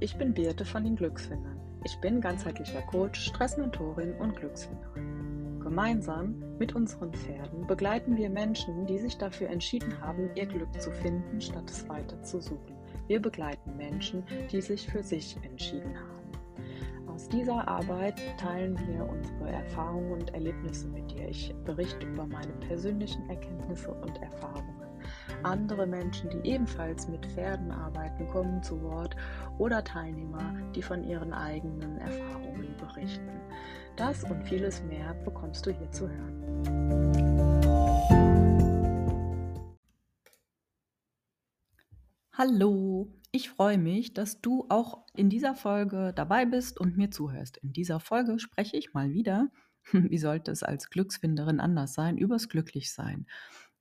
ich bin Birte von den Glücksfindern. Ich bin ganzheitlicher Coach, Stressmentorin und Glücksfinderin. Gemeinsam mit unseren Pferden begleiten wir Menschen, die sich dafür entschieden haben, ihr Glück zu finden, statt es weiter zu suchen. Wir begleiten Menschen, die sich für sich entschieden haben. Aus dieser Arbeit teilen wir unsere Erfahrungen und Erlebnisse mit dir. Ich berichte über meine persönlichen Erkenntnisse und Erfahrungen. Andere Menschen, die ebenfalls mit Pferden arbeiten, kommen zu Wort oder Teilnehmer, die von ihren eigenen Erfahrungen berichten. Das und vieles mehr bekommst du hier zu hören. Hallo, ich freue mich, dass du auch in dieser Folge dabei bist und mir zuhörst. In dieser Folge spreche ich mal wieder, wie sollte es als Glücksfinderin anders sein, übers Glücklichsein.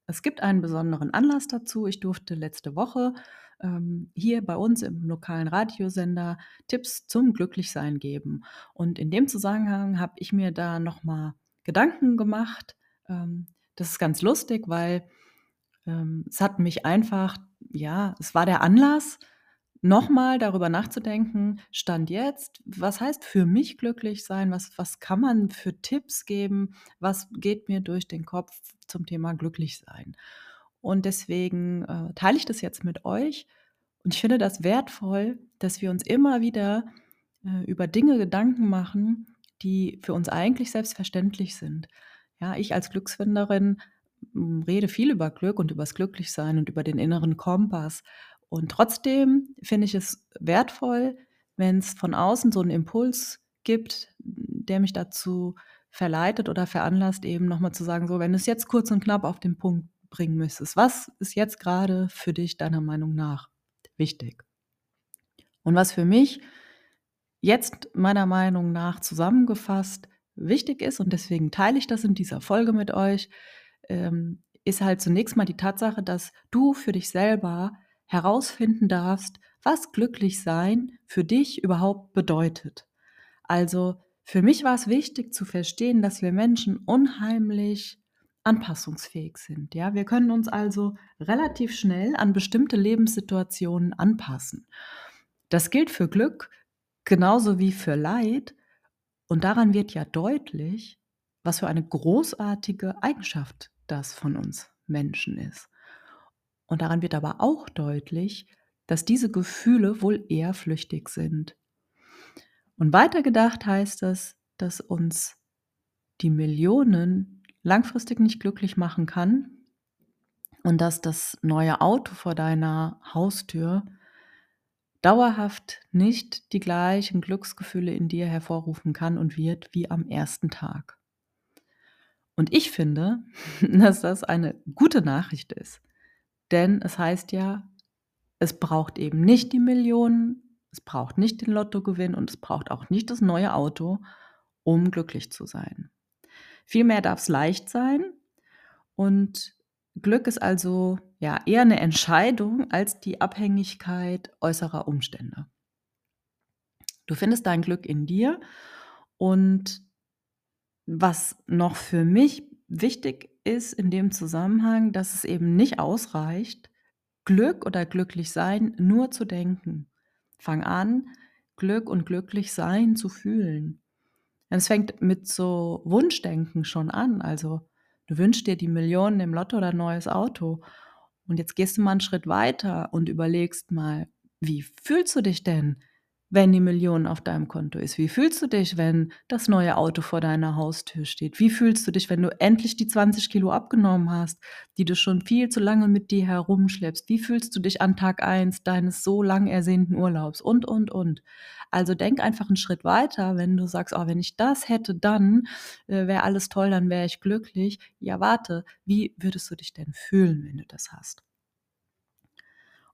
Es gibt einen besonderen Anlass dazu. Ich durfte letzte Woche ähm, hier bei uns im lokalen Radiosender Tipps zum Glücklichsein geben. Und in dem Zusammenhang habe ich mir da nochmal Gedanken gemacht. Ähm, das ist ganz lustig, weil ähm, es hat mich einfach, ja, es war der Anlass, nochmal darüber nachzudenken, Stand jetzt, was heißt für mich glücklich sein? Was, was kann man für Tipps geben? Was geht mir durch den Kopf zum Thema glücklich sein? Und deswegen äh, teile ich das jetzt mit euch. Und ich finde das wertvoll, dass wir uns immer wieder äh, über Dinge Gedanken machen, die für uns eigentlich selbstverständlich sind. Ja, ich als Glücksfinderin hm, rede viel über Glück und übers Glücklichsein und über den inneren Kompass. Und trotzdem finde ich es wertvoll, wenn es von außen so einen Impuls gibt, der mich dazu verleitet oder veranlasst, eben nochmal zu sagen, so, wenn du es jetzt kurz und knapp auf den Punkt bringen müsstest, was ist jetzt gerade für dich deiner Meinung nach wichtig? Und was für mich jetzt meiner Meinung nach zusammengefasst wichtig ist, und deswegen teile ich das in dieser Folge mit euch, ähm, ist halt zunächst mal die Tatsache, dass du für dich selber herausfinden darfst, was glücklich sein für dich überhaupt bedeutet. Also für mich war es wichtig zu verstehen, dass wir Menschen unheimlich anpassungsfähig sind. Ja, wir können uns also relativ schnell an bestimmte Lebenssituationen anpassen. Das gilt für Glück genauso wie für Leid. Und daran wird ja deutlich, was für eine großartige Eigenschaft das von uns Menschen ist. Und daran wird aber auch deutlich, dass diese Gefühle wohl eher flüchtig sind. Und weitergedacht heißt das, dass uns die Millionen langfristig nicht glücklich machen kann und dass das neue Auto vor deiner Haustür dauerhaft nicht die gleichen Glücksgefühle in dir hervorrufen kann und wird wie am ersten Tag. Und ich finde, dass das eine gute Nachricht ist. Denn es heißt ja, es braucht eben nicht die Millionen, es braucht nicht den Lottogewinn und es braucht auch nicht das neue Auto, um glücklich zu sein. Vielmehr darf es leicht sein und Glück ist also ja eher eine Entscheidung als die Abhängigkeit äußerer Umstände. Du findest dein Glück in dir und was noch für mich wichtig ist in dem Zusammenhang, dass es eben nicht ausreicht, Glück oder glücklich sein nur zu denken. Fang an, Glück und glücklich sein zu fühlen. Es fängt mit so Wunschdenken schon an. Also du wünschst dir die Millionen im Lotto oder ein neues Auto. Und jetzt gehst du mal einen Schritt weiter und überlegst mal, wie fühlst du dich denn, wenn die Million auf deinem Konto ist? Wie fühlst du dich, wenn das neue Auto vor deiner Haustür steht? Wie fühlst du dich, wenn du endlich die 20 Kilo abgenommen hast, die du schon viel zu lange mit dir herumschleppst? Wie fühlst du dich an Tag 1 deines so lang ersehnten Urlaubs? Und, und, und. Also denk einfach einen Schritt weiter, wenn du sagst, oh, wenn ich das hätte, dann äh, wäre alles toll, dann wäre ich glücklich. Ja, warte, wie würdest du dich denn fühlen, wenn du das hast?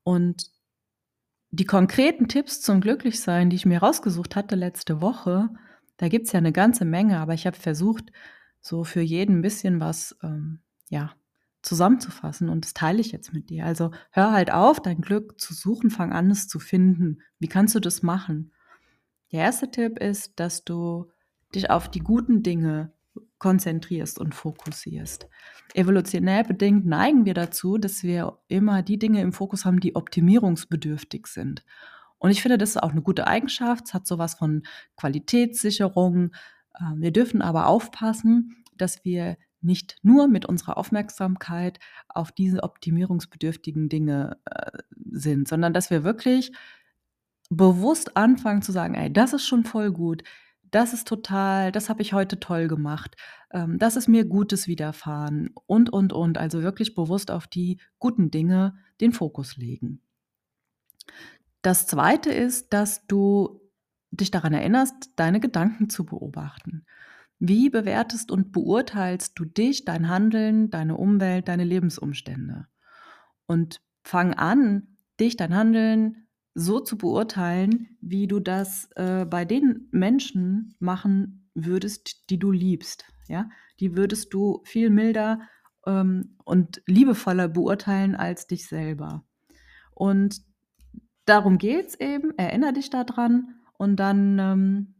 Und die konkreten Tipps zum Glücklichsein, die ich mir rausgesucht hatte letzte Woche, da gibt es ja eine ganze Menge, aber ich habe versucht, so für jeden ein bisschen was ähm, ja, zusammenzufassen und das teile ich jetzt mit dir. Also hör halt auf, dein Glück zu suchen, fang an, es zu finden. Wie kannst du das machen? Der erste Tipp ist, dass du dich auf die guten Dinge konzentrierst und fokussierst. Evolutionär bedingt neigen wir dazu, dass wir immer die Dinge im Fokus haben, die optimierungsbedürftig sind. Und ich finde, das ist auch eine gute Eigenschaft. Es hat so was von Qualitätssicherung. Ähm, wir dürfen aber aufpassen, dass wir nicht nur mit unserer Aufmerksamkeit auf diese optimierungsbedürftigen Dinge äh, sind, sondern dass wir wirklich bewusst anfangen zu sagen, ey, das ist schon voll gut, das ist total, das habe ich heute toll gemacht, ähm, das ist mir Gutes widerfahren und, und, und. Also wirklich bewusst auf die guten Dinge den Fokus legen. Das Zweite ist, dass du dich daran erinnerst, deine Gedanken zu beobachten. Wie bewertest und beurteilst du dich, dein Handeln, deine Umwelt, deine Lebensumstände? Und fang an, dich, dein Handeln so zu beurteilen, wie du das äh, bei den Menschen machen würdest, die du liebst. Ja, die würdest du viel milder ähm, und liebevoller beurteilen als dich selber. Und darum geht es eben. Erinnere dich daran und dann ähm,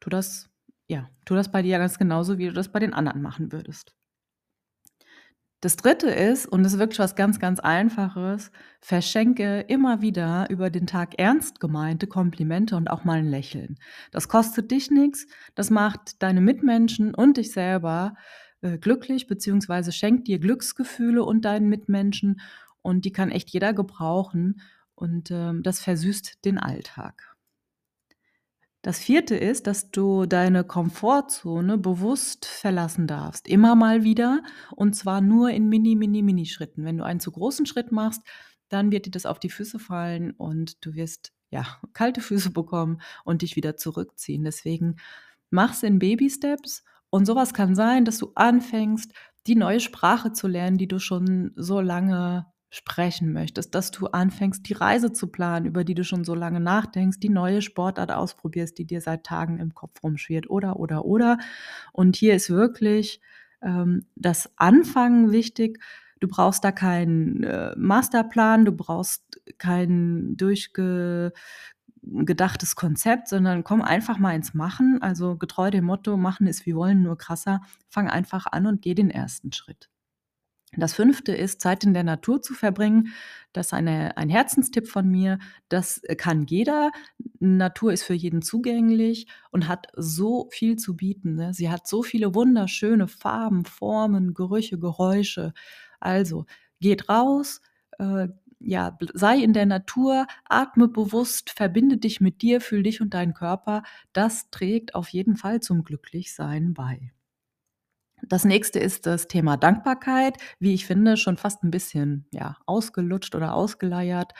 tu das ja, tu das bei dir ganz genauso, wie du das bei den anderen machen würdest. Das Dritte ist, und das ist wirklich was ganz, ganz Einfaches, verschenke immer wieder über den Tag ernst gemeinte Komplimente und auch mal ein Lächeln. Das kostet dich nichts, das macht deine Mitmenschen und dich selber äh, glücklich, beziehungsweise schenkt dir Glücksgefühle und deinen Mitmenschen und die kann echt jeder gebrauchen und äh, das versüßt den Alltag. Das vierte ist, dass du deine Komfortzone bewusst verlassen darfst. Immer mal wieder und zwar nur in mini, mini, mini Schritten. Wenn du einen zu großen Schritt machst, dann wird dir das auf die Füße fallen und du wirst ja kalte Füße bekommen und dich wieder zurückziehen. Deswegen mach's in Baby Steps und sowas kann sein, dass du anfängst, die neue Sprache zu lernen, die du schon so lange sprechen möchtest, dass du anfängst, die Reise zu planen, über die du schon so lange nachdenkst, die neue Sportart ausprobierst, die dir seit Tagen im Kopf rumschwirrt oder, oder, oder. Und hier ist wirklich ähm, das Anfangen wichtig. Du brauchst da keinen äh, Masterplan, du brauchst kein durchgedachtes Konzept, sondern komm einfach mal ins Machen. Also getreu dem Motto, machen ist wie wollen, nur krasser. Fang einfach an und geh den ersten Schritt. Das fünfte ist, Zeit in der Natur zu verbringen. Das ist eine, ein Herzenstipp von mir. Das kann jeder. Natur ist für jeden zugänglich und hat so viel zu bieten. Ne? Sie hat so viele wunderschöne Farben, Formen, Gerüche, Geräusche. Also geht raus, äh, ja, sei in der Natur, atme bewusst, verbinde dich mit dir, fühl dich und deinen Körper. Das trägt auf jeden Fall zum Glücklichsein bei. Das nächste ist das Thema Dankbarkeit, wie ich finde, schon fast ein bisschen, ja, ausgelutscht oder ausgeleiert,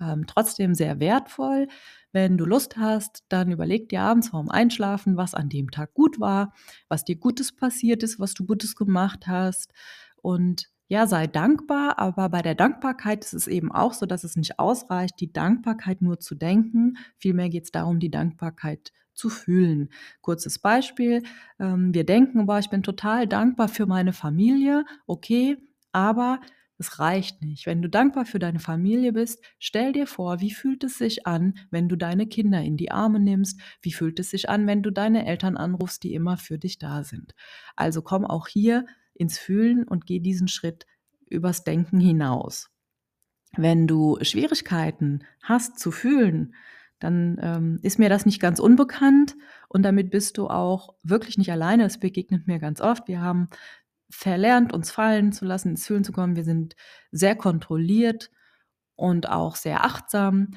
ähm, trotzdem sehr wertvoll. Wenn du Lust hast, dann überleg dir abends vorm Einschlafen, was an dem Tag gut war, was dir Gutes passiert ist, was du Gutes gemacht hast und ja, sei dankbar, aber bei der Dankbarkeit ist es eben auch so, dass es nicht ausreicht, die Dankbarkeit nur zu denken. Vielmehr geht es darum, die Dankbarkeit zu fühlen. Kurzes Beispiel. Ähm, wir denken, boah, ich bin total dankbar für meine Familie. Okay, aber es reicht nicht. Wenn du dankbar für deine Familie bist, stell dir vor, wie fühlt es sich an, wenn du deine Kinder in die Arme nimmst? Wie fühlt es sich an, wenn du deine Eltern anrufst, die immer für dich da sind? Also komm auch hier ins Fühlen und geh diesen Schritt übers Denken hinaus. Wenn du Schwierigkeiten hast zu fühlen, dann ähm, ist mir das nicht ganz unbekannt und damit bist du auch wirklich nicht alleine. Es begegnet mir ganz oft. Wir haben verlernt, uns fallen zu lassen, ins Fühlen zu kommen. Wir sind sehr kontrolliert und auch sehr achtsam.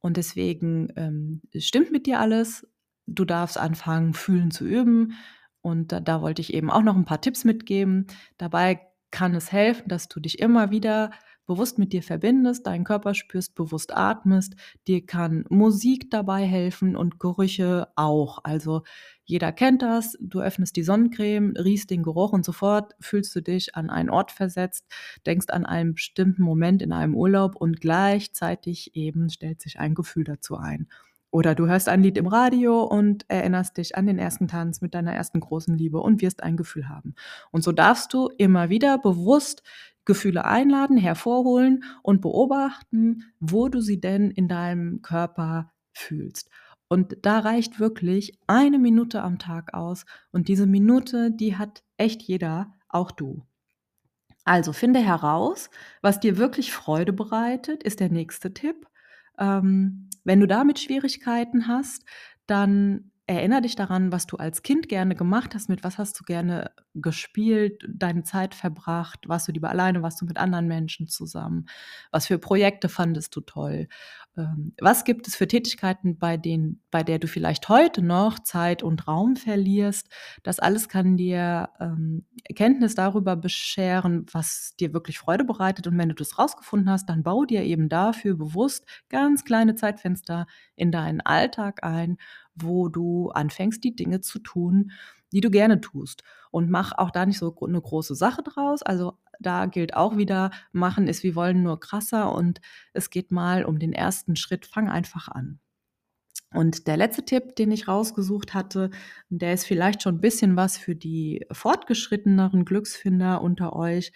Und deswegen ähm, stimmt mit dir alles. Du darfst anfangen, fühlen zu üben. Und da, da wollte ich eben auch noch ein paar Tipps mitgeben. Dabei kann es helfen, dass du dich immer wieder bewusst mit dir verbindest, deinen Körper spürst, bewusst atmest. Dir kann Musik dabei helfen und Gerüche auch. Also jeder kennt das. Du öffnest die Sonnencreme, riechst den Geruch und sofort fühlst du dich an einen Ort versetzt, denkst an einen bestimmten Moment in einem Urlaub und gleichzeitig eben stellt sich ein Gefühl dazu ein. Oder du hörst ein Lied im Radio und erinnerst dich an den ersten Tanz mit deiner ersten großen Liebe und wirst ein Gefühl haben. Und so darfst du immer wieder bewusst Gefühle einladen, hervorholen und beobachten, wo du sie denn in deinem Körper fühlst. Und da reicht wirklich eine Minute am Tag aus. Und diese Minute, die hat echt jeder, auch du. Also finde heraus, was dir wirklich Freude bereitet, ist der nächste Tipp. Ähm, wenn du damit Schwierigkeiten hast, dann erinnere dich daran, was du als Kind gerne gemacht hast, mit was hast du gerne gespielt, deine Zeit verbracht, warst du lieber alleine, warst du mit anderen Menschen zusammen, was für Projekte fandest du toll, ähm, was gibt es für Tätigkeiten, bei denen, bei der du vielleicht heute noch Zeit und Raum verlierst. Das alles kann dir ähm, Erkenntnis darüber bescheren, was dir wirklich Freude bereitet. Und wenn du das rausgefunden hast, dann bau dir eben dafür bewusst ganz kleine Zeitfenster in deinen Alltag ein wo du anfängst, die Dinge zu tun, die du gerne tust. Und mach auch da nicht so eine große Sache draus. Also da gilt auch wieder, machen ist wie wollen nur krasser und es geht mal um den ersten Schritt. Fang einfach an. Und der letzte Tipp, den ich rausgesucht hatte, der ist vielleicht schon ein bisschen was für die fortgeschritteneren Glücksfinder unter euch.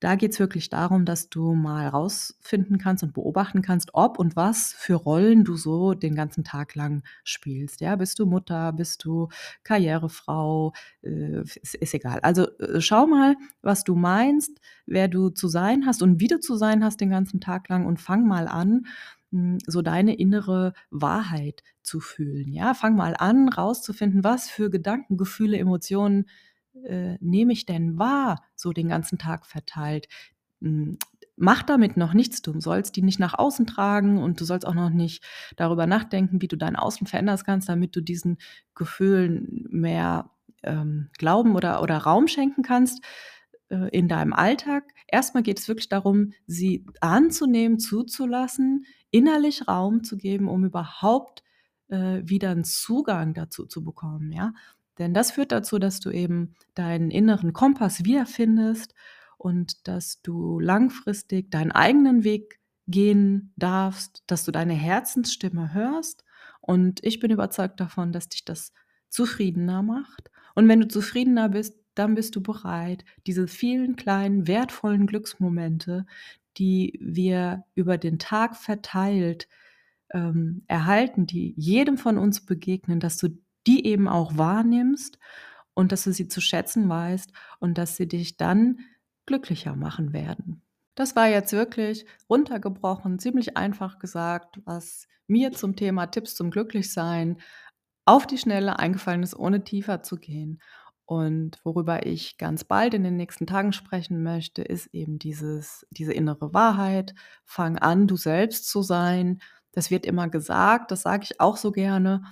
Da geht es wirklich darum, dass du mal rausfinden kannst und beobachten kannst, ob und was für Rollen du so den ganzen Tag lang spielst. Ja, bist du Mutter, bist du Karrierefrau, äh, ist, ist, egal. Also äh, schau mal, was du meinst, wer du zu sein hast und wie du zu sein hast den ganzen Tag lang und fang mal an, hm, so deine innere Wahrheit zu fühlen. Ja, fang mal an, rauszufinden, was für Gedanken, Gefühle, Emotionen äh, nehme ich denn wahr, so den ganzen Tag verteilt? Hm, mach damit noch nichts. Du sollst die nicht nach außen tragen und du sollst auch noch nicht darüber nachdenken, wie du dein Außen verändern kannst, damit du diesen Gefühlen mehr ähm, Glauben oder, oder Raum schenken kannst äh, in deinem Alltag. Erstmal geht es wirklich darum, sie anzunehmen, zuzulassen, innerlich Raum zu geben, um überhaupt äh, wieder einen Zugang dazu zu bekommen. Ja? Denn das führt dazu, dass du eben deinen inneren Kompass wiederfindest und dass du langfristig deinen eigenen Weg gehen darfst, dass du deine Herzensstimme hörst. Und ich bin überzeugt davon, dass dich das zufriedener macht. Und wenn du zufriedener bist, dann bist du bereit, diese vielen kleinen, wertvollen Glücksmomente, die wir über den Tag verteilt ähm, erhalten, die jedem von uns begegnen, dass du die eben auch wahrnimmst und dass du sie zu schätzen weißt und dass sie dich dann glücklicher machen werden. Das war jetzt wirklich runtergebrochen, ziemlich einfach gesagt, was mir zum Thema Tipps zum Glücklichsein auf die Schnelle eingefallen ist, ohne tiefer zu gehen. Und worüber ich ganz bald in den nächsten Tagen sprechen möchte, ist eben dieses, diese innere Wahrheit. Fang an, du selbst zu sein. Das wird immer gesagt, das sage ich auch so gerne.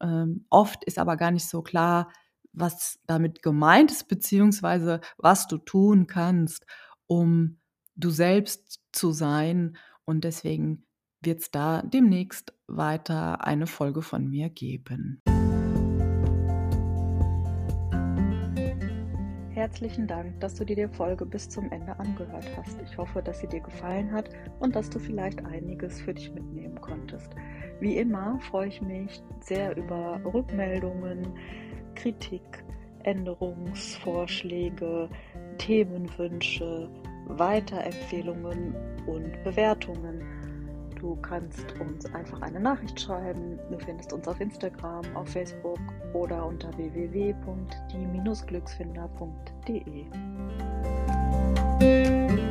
Ähm, oft ist aber gar nicht so klar, was damit gemeint ist, beziehungsweise was du tun kannst, um du selbst zu sein. Und deswegen wird es da demnächst weiter eine Folge von mir geben. Herzlichen Dank, dass du dir die Folge bis zum Ende angehört hast. Ich hoffe, dass sie dir gefallen hat und dass du vielleicht einiges für dich mitnehmen konntest. Wie immer freue ich mich sehr über Rückmeldungen, Kritik, Änderungsvorschläge, Themenwünsche, Weiterempfehlungen und Bewertungen. Du kannst uns einfach eine Nachricht schreiben. Du findest uns auf Instagram, auf Facebook oder unter www.die-glücksfinder.de.